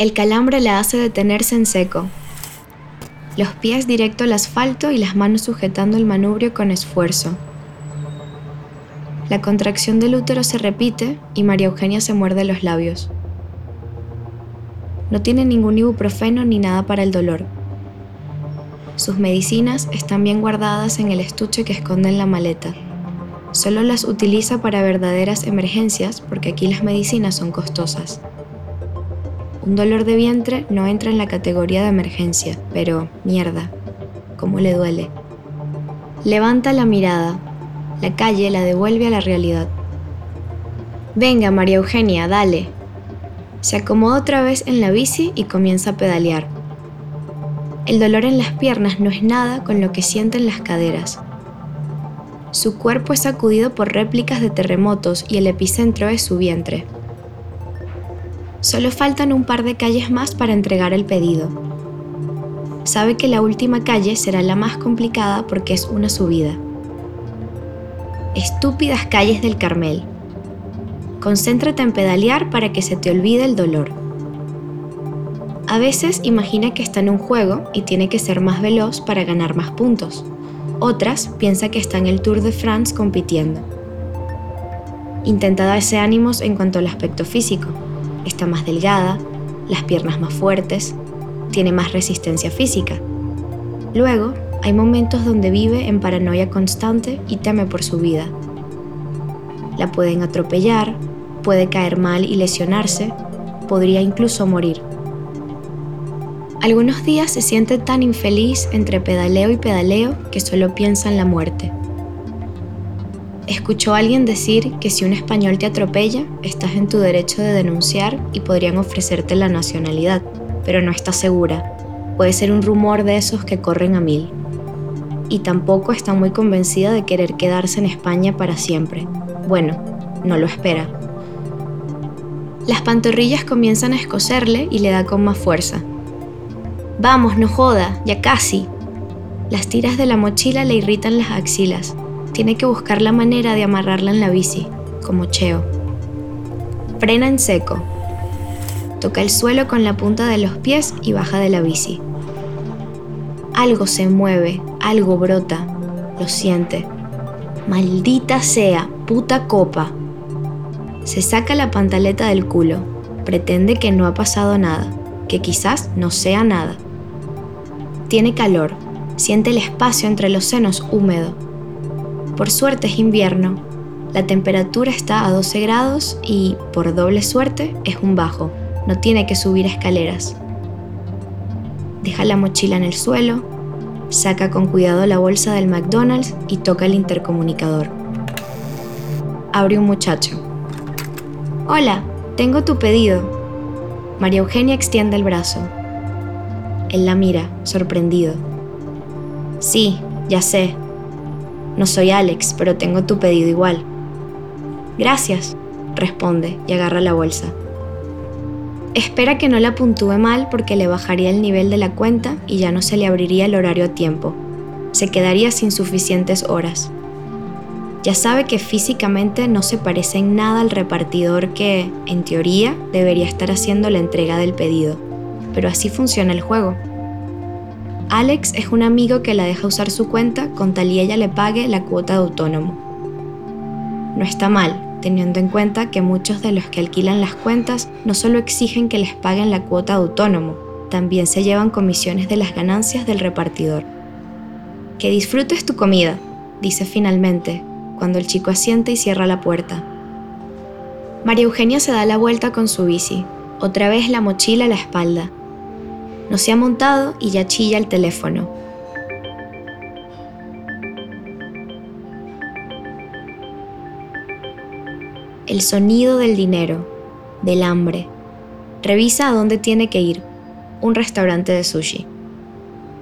El calambre la hace detenerse en seco. Los pies directo al asfalto y las manos sujetando el manubrio con esfuerzo. La contracción del útero se repite y María Eugenia se muerde los labios. No tiene ningún ibuprofeno ni nada para el dolor. Sus medicinas están bien guardadas en el estuche que esconde en la maleta. Solo las utiliza para verdaderas emergencias porque aquí las medicinas son costosas. Un dolor de vientre no entra en la categoría de emergencia, pero mierda, cómo le duele. Levanta la mirada, la calle la devuelve a la realidad. Venga, María Eugenia, dale. Se acomoda otra vez en la bici y comienza a pedalear. El dolor en las piernas no es nada con lo que siente en las caderas. Su cuerpo es sacudido por réplicas de terremotos y el epicentro es su vientre. Solo faltan un par de calles más para entregar el pedido. Sabe que la última calle será la más complicada porque es una subida. Estúpidas calles del Carmel. Concéntrate en pedalear para que se te olvide el dolor. A veces imagina que está en un juego y tiene que ser más veloz para ganar más puntos. Otras piensa que está en el Tour de France compitiendo. Intenta darse ánimos en cuanto al aspecto físico. Está más delgada, las piernas más fuertes, tiene más resistencia física. Luego, hay momentos donde vive en paranoia constante y teme por su vida. La pueden atropellar, puede caer mal y lesionarse, podría incluso morir. Algunos días se siente tan infeliz entre pedaleo y pedaleo que solo piensa en la muerte. Escuchó a alguien decir que si un español te atropella, estás en tu derecho de denunciar y podrían ofrecerte la nacionalidad, pero no está segura. Puede ser un rumor de esos que corren a mil y tampoco está muy convencida de querer quedarse en España para siempre. Bueno, no lo espera. Las pantorrillas comienzan a escocerle y le da con más fuerza. Vamos, no joda, ya casi. Las tiras de la mochila le irritan las axilas. Tiene que buscar la manera de amarrarla en la bici, como Cheo. Frena en seco. Toca el suelo con la punta de los pies y baja de la bici. Algo se mueve, algo brota, lo siente. Maldita sea, puta copa. Se saca la pantaleta del culo, pretende que no ha pasado nada, que quizás no sea nada. Tiene calor, siente el espacio entre los senos húmedo. Por suerte es invierno, la temperatura está a 12 grados y, por doble suerte, es un bajo, no tiene que subir escaleras. Deja la mochila en el suelo, saca con cuidado la bolsa del McDonald's y toca el intercomunicador. Abre un muchacho. Hola, tengo tu pedido. María Eugenia extiende el brazo. Él la mira, sorprendido. Sí, ya sé. No soy Alex, pero tengo tu pedido igual. Gracias, responde y agarra la bolsa. Espera que no la puntúe mal porque le bajaría el nivel de la cuenta y ya no se le abriría el horario a tiempo. Se quedaría sin suficientes horas. Ya sabe que físicamente no se parece en nada al repartidor que, en teoría, debería estar haciendo la entrega del pedido. Pero así funciona el juego. Alex es un amigo que la deja usar su cuenta con tal y ella le pague la cuota de autónomo. No está mal, teniendo en cuenta que muchos de los que alquilan las cuentas no solo exigen que les paguen la cuota de autónomo, también se llevan comisiones de las ganancias del repartidor. Que disfrutes tu comida, dice finalmente, cuando el chico asiente y cierra la puerta. María Eugenia se da la vuelta con su bici, otra vez la mochila a la espalda. No se ha montado y ya chilla el teléfono. el sonido del dinero, del hambre. Revisa a dónde tiene que ir, un restaurante de sushi.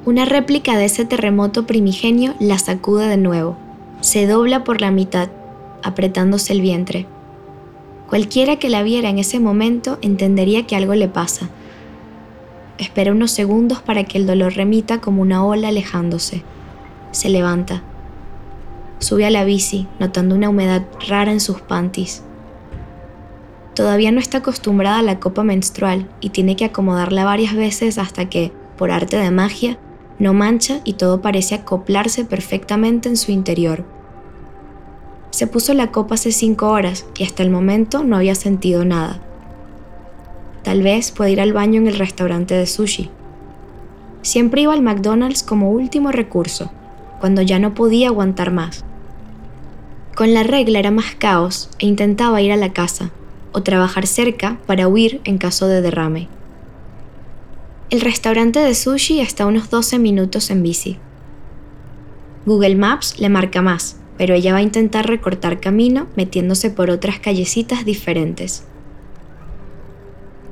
Una réplica de ese terremoto primigenio la sacude de nuevo, se dobla por la mitad, apretándose el vientre. Cualquiera que la viera en ese momento entendería que algo le pasa. Espera unos segundos para que el dolor remita como una ola alejándose. Se levanta. Sube a la bici, notando una humedad rara en sus panties Todavía no está acostumbrada a la copa menstrual y tiene que acomodarla varias veces hasta que, por arte de magia, no mancha y todo parece acoplarse perfectamente en su interior. Se puso la copa hace cinco horas y hasta el momento no había sentido nada. Tal vez pueda ir al baño en el restaurante de sushi. Siempre iba al McDonald's como último recurso, cuando ya no podía aguantar más. Con la regla era más caos e intentaba ir a la casa o trabajar cerca para huir en caso de derrame. El restaurante de sushi está a unos 12 minutos en bici. Google Maps le marca más, pero ella va a intentar recortar camino metiéndose por otras callecitas diferentes.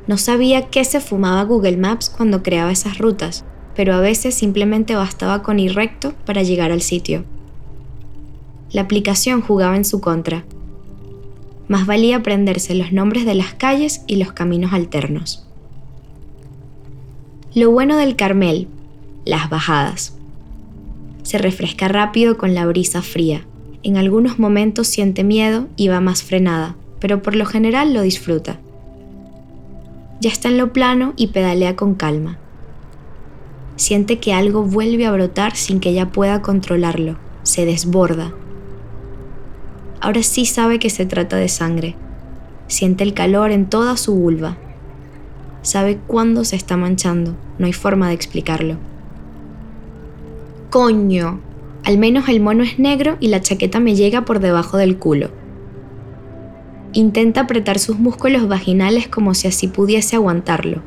No sabía qué se fumaba Google Maps cuando creaba esas rutas, pero a veces simplemente bastaba con ir recto para llegar al sitio. La aplicación jugaba en su contra. Más valía aprenderse los nombres de las calles y los caminos alternos. Lo bueno del Carmel, las bajadas. Se refresca rápido con la brisa fría. En algunos momentos siente miedo y va más frenada, pero por lo general lo disfruta. Ya está en lo plano y pedalea con calma. Siente que algo vuelve a brotar sin que ella pueda controlarlo. Se desborda Ahora sí sabe que se trata de sangre. Siente el calor en toda su vulva. Sabe cuándo se está manchando. No hay forma de explicarlo. Coño. Al menos el mono es negro y la chaqueta me llega por debajo del culo. Intenta apretar sus músculos vaginales como si así pudiese aguantarlo.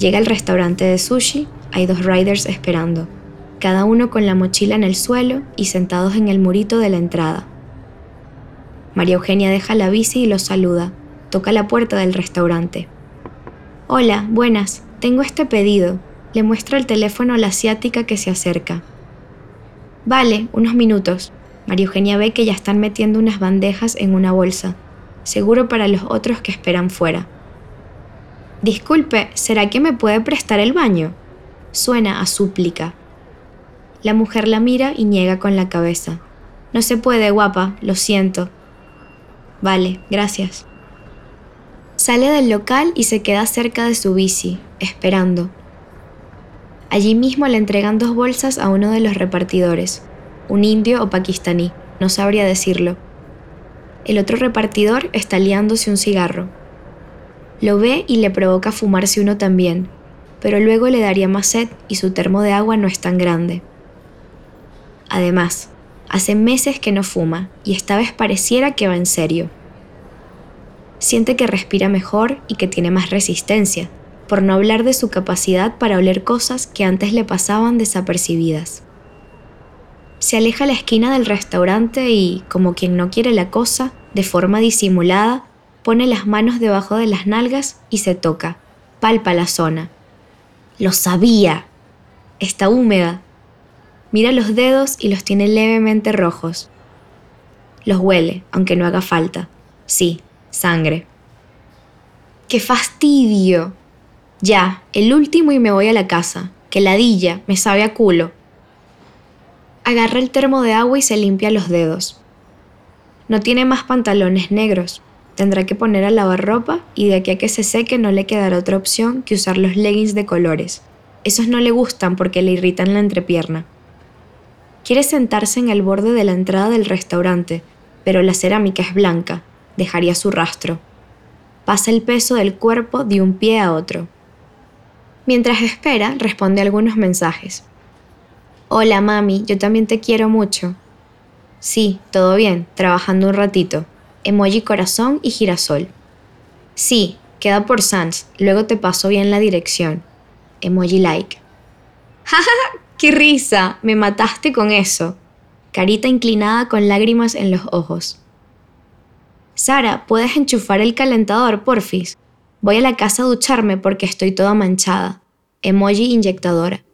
Llega al restaurante de sushi, hay dos riders esperando, cada uno con la mochila en el suelo y sentados en el murito de la entrada. María Eugenia deja la bici y los saluda. Toca la puerta del restaurante. Hola, buenas. Tengo este pedido. Le muestra el teléfono a la asiática que se acerca. Vale, unos minutos. María Eugenia ve que ya están metiendo unas bandejas en una bolsa, seguro para los otros que esperan fuera. Disculpe, ¿será que me puede prestar el baño? Suena a súplica. La mujer la mira y niega con la cabeza. No se puede, guapa, lo siento. Vale, gracias. Sale del local y se queda cerca de su bici, esperando. Allí mismo le entregan dos bolsas a uno de los repartidores, un indio o pakistaní, no sabría decirlo. El otro repartidor está liándose un cigarro. Lo ve y le provoca fumarse uno también, pero luego le daría más sed y su termo de agua no es tan grande. Además, Hace meses que no fuma y esta vez pareciera que va en serio. Siente que respira mejor y que tiene más resistencia, por no hablar de su capacidad para oler cosas que antes le pasaban desapercibidas. Se aleja a la esquina del restaurante y, como quien no quiere la cosa, de forma disimulada, pone las manos debajo de las nalgas y se toca, palpa la zona. Lo sabía. Está húmeda, Mira los dedos y los tiene levemente rojos. Los huele, aunque no haga falta. Sí, sangre. ¡Qué fastidio! Ya, el último y me voy a la casa. Que ladilla, me sabe a culo. Agarra el termo de agua y se limpia los dedos. No tiene más pantalones negros. Tendrá que poner a lavar ropa y de aquí a que se seque no le quedará otra opción que usar los leggings de colores. Esos no le gustan porque le irritan la entrepierna. Quiere sentarse en el borde de la entrada del restaurante, pero la cerámica es blanca, dejaría su rastro. Pasa el peso del cuerpo de un pie a otro. Mientras espera, responde algunos mensajes. Hola mami, yo también te quiero mucho. Sí, todo bien, trabajando un ratito. Emoji corazón y girasol. Sí, queda por Sans, luego te paso bien la dirección. Emoji like. Jajaja, ¡Qué risa! Me mataste con eso. Carita inclinada con lágrimas en los ojos. Sara, ¿puedes enchufar el calentador, porfis? Voy a la casa a ducharme porque estoy toda manchada. Emoji inyectadora.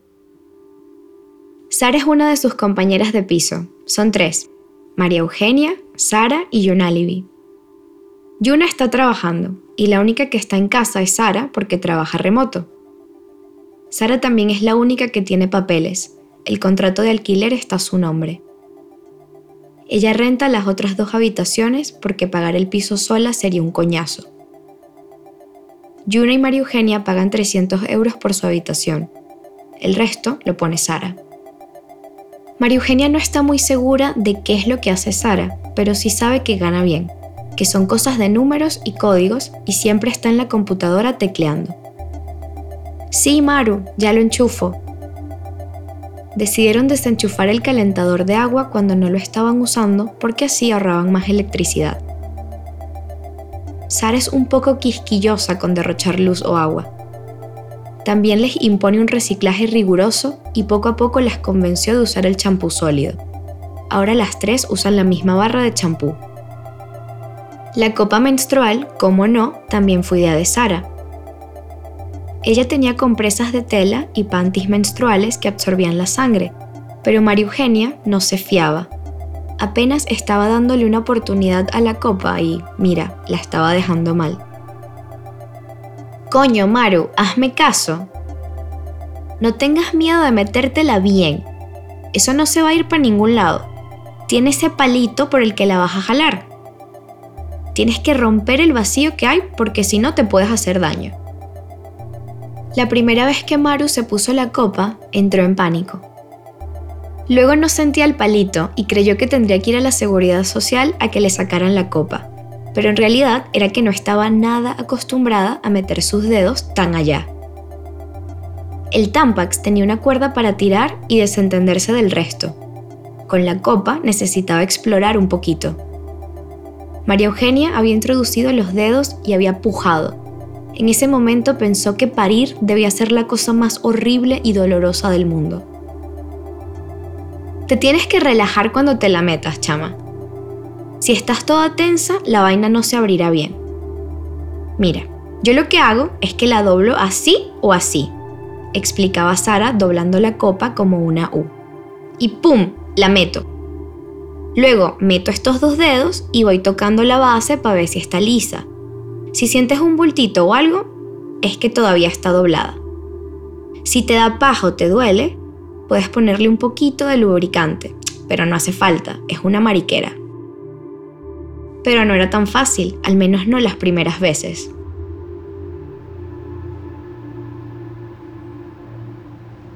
Sara es una de sus compañeras de piso. Son tres. María Eugenia, Sara y Yunalibi. Yuna está trabajando y la única que está en casa es Sara porque trabaja remoto. Sara también es la única que tiene papeles. El contrato de alquiler está a su nombre. Ella renta las otras dos habitaciones porque pagar el piso sola sería un coñazo. Yuna y María Eugenia pagan 300 euros por su habitación. El resto lo pone Sara. María Eugenia no está muy segura de qué es lo que hace Sara, pero sí sabe que gana bien, que son cosas de números y códigos y siempre está en la computadora tecleando. Sí, Maru, ya lo enchufo. Decidieron desenchufar el calentador de agua cuando no lo estaban usando porque así ahorraban más electricidad. Sara es un poco quisquillosa con derrochar luz o agua. También les impone un reciclaje riguroso y poco a poco las convenció de usar el champú sólido. Ahora las tres usan la misma barra de champú. La copa menstrual, como no, también fue idea de Sara. Ella tenía compresas de tela y panties menstruales que absorbían la sangre, pero María Eugenia no se fiaba apenas estaba dándole una oportunidad a la copa y, mira, la estaba dejando mal. Coño, Maru, hazme caso. No tengas miedo de metértela bien. Eso no se va a ir para ningún lado. Tiene ese palito por el que la vas a jalar. Tienes que romper el vacío que hay porque si no te puedes hacer daño. La primera vez que Maru se puso la copa, entró en pánico. Luego no sentía el palito y creyó que tendría que ir a la seguridad social a que le sacaran la copa, pero en realidad era que no estaba nada acostumbrada a meter sus dedos tan allá. El Tampax tenía una cuerda para tirar y desentenderse del resto. Con la copa necesitaba explorar un poquito. María Eugenia había introducido los dedos y había pujado. En ese momento pensó que parir debía ser la cosa más horrible y dolorosa del mundo. Te tienes que relajar cuando te la metas, chama. Si estás toda tensa, la vaina no se abrirá bien. Mira, yo lo que hago es que la doblo así o así, explicaba Sara doblando la copa como una U. Y ¡pum! La meto. Luego meto estos dos dedos y voy tocando la base para ver si está lisa. Si sientes un bultito o algo, es que todavía está doblada. Si te da paja o te duele, puedes ponerle un poquito de lubricante, pero no hace falta, es una mariquera. Pero no era tan fácil, al menos no las primeras veces.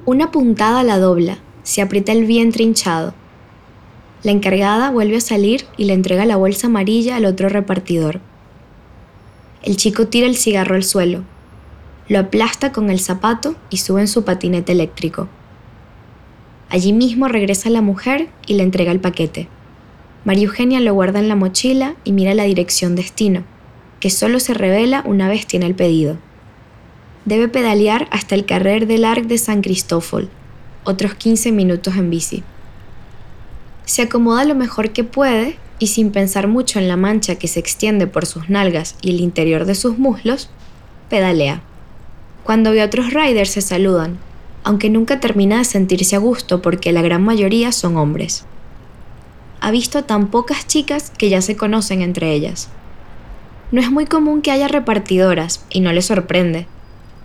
Una puntada la dobla, se aprieta el vientre hinchado. La encargada vuelve a salir y le entrega la bolsa amarilla al otro repartidor. El chico tira el cigarro al suelo, lo aplasta con el zapato y sube en su patinete eléctrico. Allí mismo regresa la mujer y le entrega el paquete. María Eugenia lo guarda en la mochila y mira la dirección destino, que solo se revela una vez tiene el pedido. Debe pedalear hasta el carrer del Arc de San Cristóbal, otros 15 minutos en bici. Se acomoda lo mejor que puede y sin pensar mucho en la mancha que se extiende por sus nalgas y el interior de sus muslos, pedalea. Cuando ve a otros riders se saludan, aunque nunca termina de sentirse a gusto porque la gran mayoría son hombres. Ha visto tan pocas chicas que ya se conocen entre ellas. No es muy común que haya repartidoras, y no le sorprende.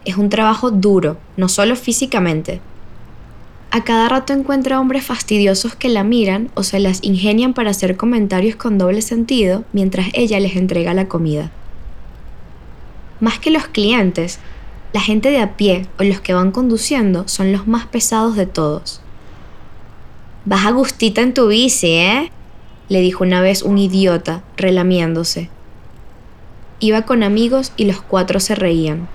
Es un trabajo duro, no solo físicamente. A cada rato encuentra hombres fastidiosos que la miran o se las ingenian para hacer comentarios con doble sentido mientras ella les entrega la comida. Más que los clientes, la gente de a pie o los que van conduciendo son los más pesados de todos. Vas a gustita en tu bici, ¿eh? le dijo una vez un idiota, relamiéndose. Iba con amigos y los cuatro se reían.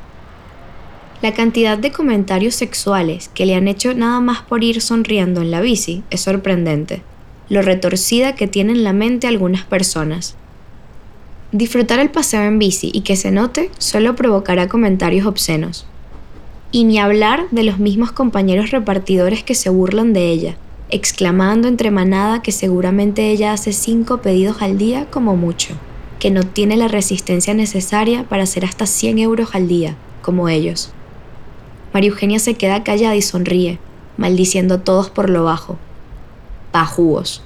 La cantidad de comentarios sexuales que le han hecho nada más por ir sonriendo en la bici es sorprendente, lo retorcida que tienen la mente algunas personas. Disfrutar el paseo en bici y que se note solo provocará comentarios obscenos. Y ni hablar de los mismos compañeros repartidores que se burlan de ella, exclamando entre manada que seguramente ella hace cinco pedidos al día como mucho, que no tiene la resistencia necesaria para hacer hasta 100 euros al día, como ellos. María Eugenia se queda callada y sonríe, maldiciendo a todos por lo bajo. Pajúos.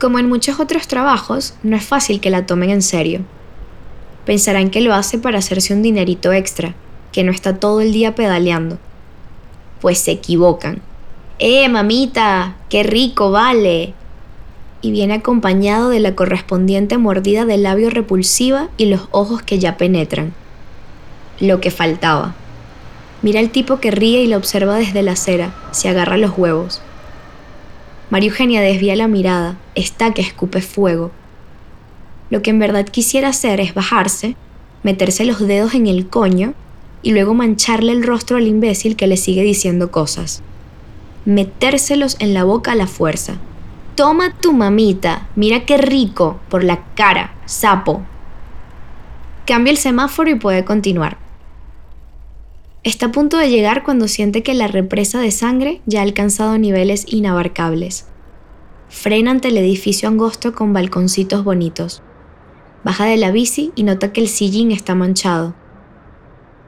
Como en muchos otros trabajos, no es fácil que la tomen en serio. Pensarán que lo hace para hacerse un dinerito extra, que no está todo el día pedaleando. Pues se equivocan. ¡Eh, mamita! ¡Qué rico, vale! y viene acompañado de la correspondiente mordida del labio repulsiva y los ojos que ya penetran. Lo que faltaba. Mira al tipo que ríe y lo observa desde la acera, se agarra los huevos. María Eugenia desvía la mirada, está que escupe fuego. Lo que en verdad quisiera hacer es bajarse, meterse los dedos en el coño y luego mancharle el rostro al imbécil que le sigue diciendo cosas. Metérselos en la boca a la fuerza. Toma tu mamita, mira qué rico, por la cara, sapo. Cambia el semáforo y puede continuar. Está a punto de llegar cuando siente que la represa de sangre ya ha alcanzado niveles inabarcables. Frena ante el edificio angosto con balconcitos bonitos. Baja de la bici y nota que el sillín está manchado.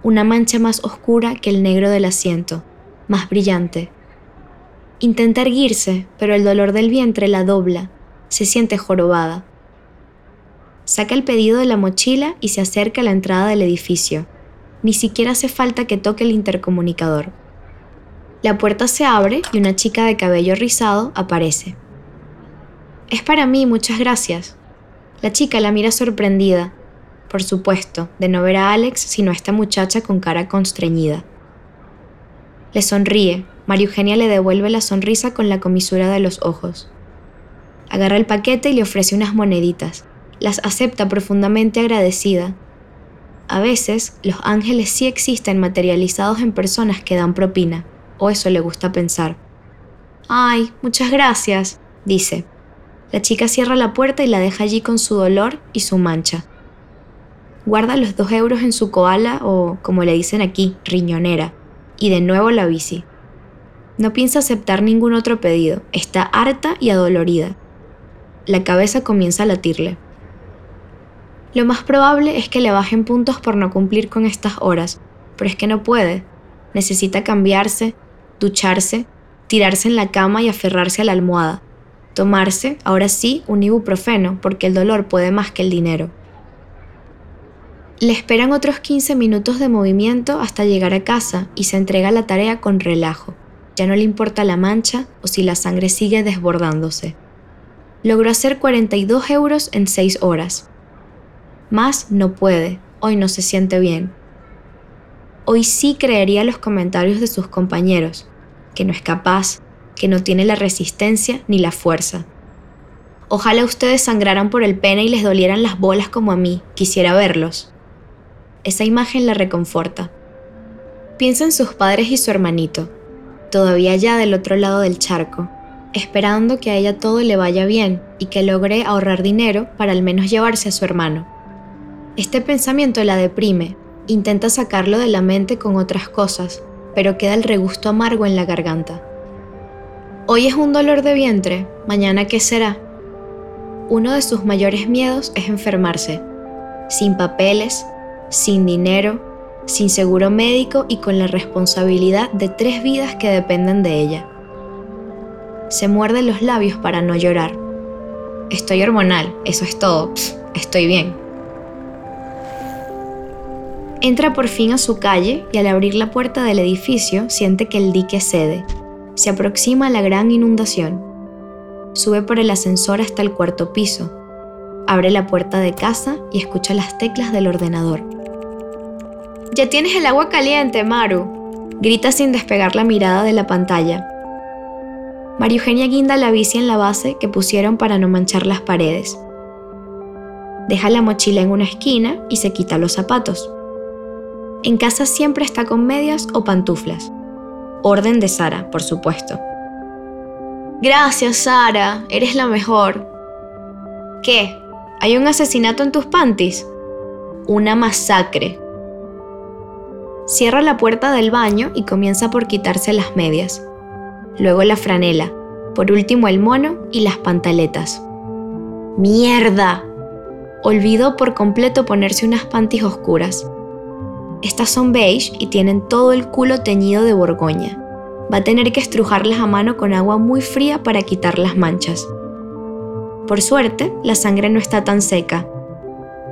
Una mancha más oscura que el negro del asiento, más brillante. Intenta erguirse, pero el dolor del vientre la dobla. Se siente jorobada. Saca el pedido de la mochila y se acerca a la entrada del edificio ni siquiera hace falta que toque el intercomunicador. La puerta se abre y una chica de cabello rizado aparece. Es para mí, muchas gracias. La chica la mira sorprendida, por supuesto, de no ver a Alex sino a esta muchacha con cara constreñida. Le sonríe, María Eugenia le devuelve la sonrisa con la comisura de los ojos. Agarra el paquete y le ofrece unas moneditas. Las acepta profundamente agradecida, a veces, los ángeles sí existen materializados en personas que dan propina, o eso le gusta pensar. Ay, muchas gracias, dice. La chica cierra la puerta y la deja allí con su dolor y su mancha. Guarda los dos euros en su koala o, como le dicen aquí, riñonera, y de nuevo la bici. No piensa aceptar ningún otro pedido, está harta y adolorida. La cabeza comienza a latirle. Lo más probable es que le bajen puntos por no cumplir con estas horas, pero es que no puede. Necesita cambiarse, ducharse, tirarse en la cama y aferrarse a la almohada. Tomarse, ahora sí, un ibuprofeno, porque el dolor puede más que el dinero. Le esperan otros 15 minutos de movimiento hasta llegar a casa y se entrega la tarea con relajo. Ya no le importa la mancha o si la sangre sigue desbordándose. Logró hacer 42 euros en 6 horas. Más no puede, hoy no se siente bien. Hoy sí creería los comentarios de sus compañeros, que no es capaz, que no tiene la resistencia ni la fuerza. Ojalá ustedes sangraran por el pene y les dolieran las bolas como a mí, quisiera verlos. Esa imagen la reconforta. Piensa en sus padres y su hermanito, todavía allá del otro lado del charco, esperando que a ella todo le vaya bien y que logre ahorrar dinero para al menos llevarse a su hermano. Este pensamiento la deprime, intenta sacarlo de la mente con otras cosas, pero queda el regusto amargo en la garganta. Hoy es un dolor de vientre, mañana qué será. Uno de sus mayores miedos es enfermarse, sin papeles, sin dinero, sin seguro médico y con la responsabilidad de tres vidas que dependen de ella. Se muerde los labios para no llorar. Estoy hormonal, eso es todo, estoy bien. Entra por fin a su calle y al abrir la puerta del edificio siente que el dique cede. Se aproxima a la gran inundación. Sube por el ascensor hasta el cuarto piso. Abre la puerta de casa y escucha las teclas del ordenador. Ya tienes el agua caliente, Maru, grita sin despegar la mirada de la pantalla. María Eugenia guinda la bici en la base que pusieron para no manchar las paredes. Deja la mochila en una esquina y se quita los zapatos. En casa siempre está con medias o pantuflas. Orden de Sara, por supuesto. Gracias, Sara, eres la mejor. ¿Qué? ¿Hay un asesinato en tus panties? Una masacre. Cierra la puerta del baño y comienza por quitarse las medias. Luego la franela, por último el mono y las pantaletas. ¡Mierda! Olvidó por completo ponerse unas panties oscuras. Estas son beige y tienen todo el culo teñido de borgoña. Va a tener que estrujarlas a mano con agua muy fría para quitar las manchas. Por suerte, la sangre no está tan seca.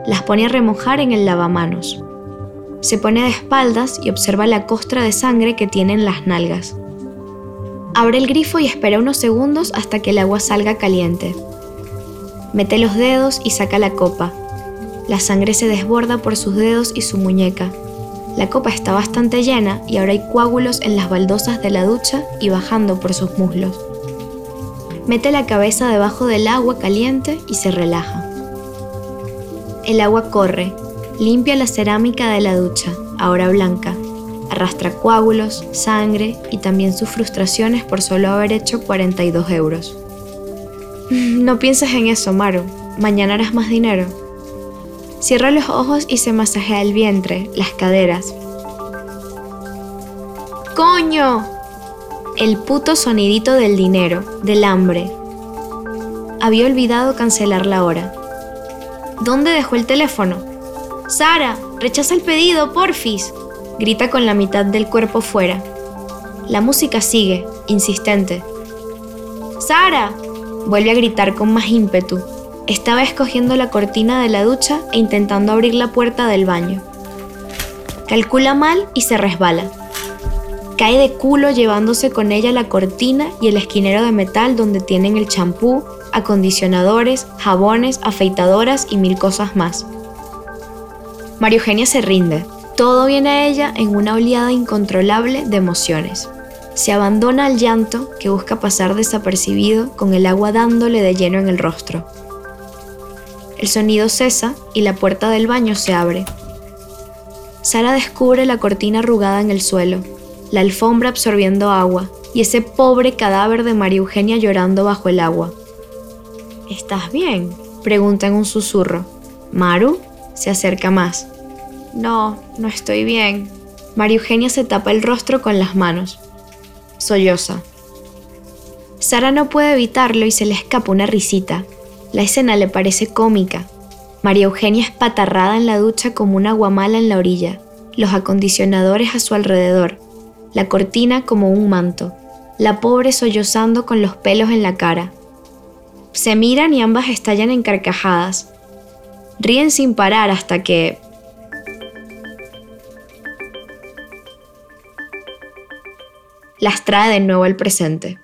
Las pone a remojar en el lavamanos. Se pone de espaldas y observa la costra de sangre que tienen las nalgas. Abre el grifo y espera unos segundos hasta que el agua salga caliente. Mete los dedos y saca la copa. La sangre se desborda por sus dedos y su muñeca. La copa está bastante llena y ahora hay coágulos en las baldosas de la ducha y bajando por sus muslos. Mete la cabeza debajo del agua caliente y se relaja. El agua corre, limpia la cerámica de la ducha, ahora blanca, arrastra coágulos, sangre y también sus frustraciones por solo haber hecho 42 euros. No pienses en eso, Maru. Mañana harás más dinero. Cierra los ojos y se masajea el vientre, las caderas. ¡Coño! El puto sonidito del dinero, del hambre. Había olvidado cancelar la hora. ¿Dónde dejó el teléfono? Sara, rechaza el pedido, porfis. Grita con la mitad del cuerpo fuera. La música sigue, insistente. Sara, vuelve a gritar con más ímpetu. Estaba escogiendo la cortina de la ducha e intentando abrir la puerta del baño. Calcula mal y se resbala. Cae de culo llevándose con ella la cortina y el esquinero de metal donde tienen el champú, acondicionadores, jabones, afeitadoras y mil cosas más. María Eugenia se rinde. Todo viene a ella en una oleada incontrolable de emociones. Se abandona al llanto que busca pasar desapercibido con el agua dándole de lleno en el rostro. El sonido cesa y la puerta del baño se abre. Sara descubre la cortina arrugada en el suelo, la alfombra absorbiendo agua y ese pobre cadáver de María Eugenia llorando bajo el agua. ¿Estás bien? pregunta en un susurro. Maru se acerca más. No, no estoy bien. María Eugenia se tapa el rostro con las manos solloza. Sara no puede evitarlo y se le escapa una risita. La escena le parece cómica. María Eugenia es patarrada en la ducha como una guamala en la orilla, los acondicionadores a su alrededor, la cortina como un manto, la pobre sollozando con los pelos en la cara. Se miran y ambas estallan en carcajadas. Ríen sin parar hasta que, las trae de nuevo al presente.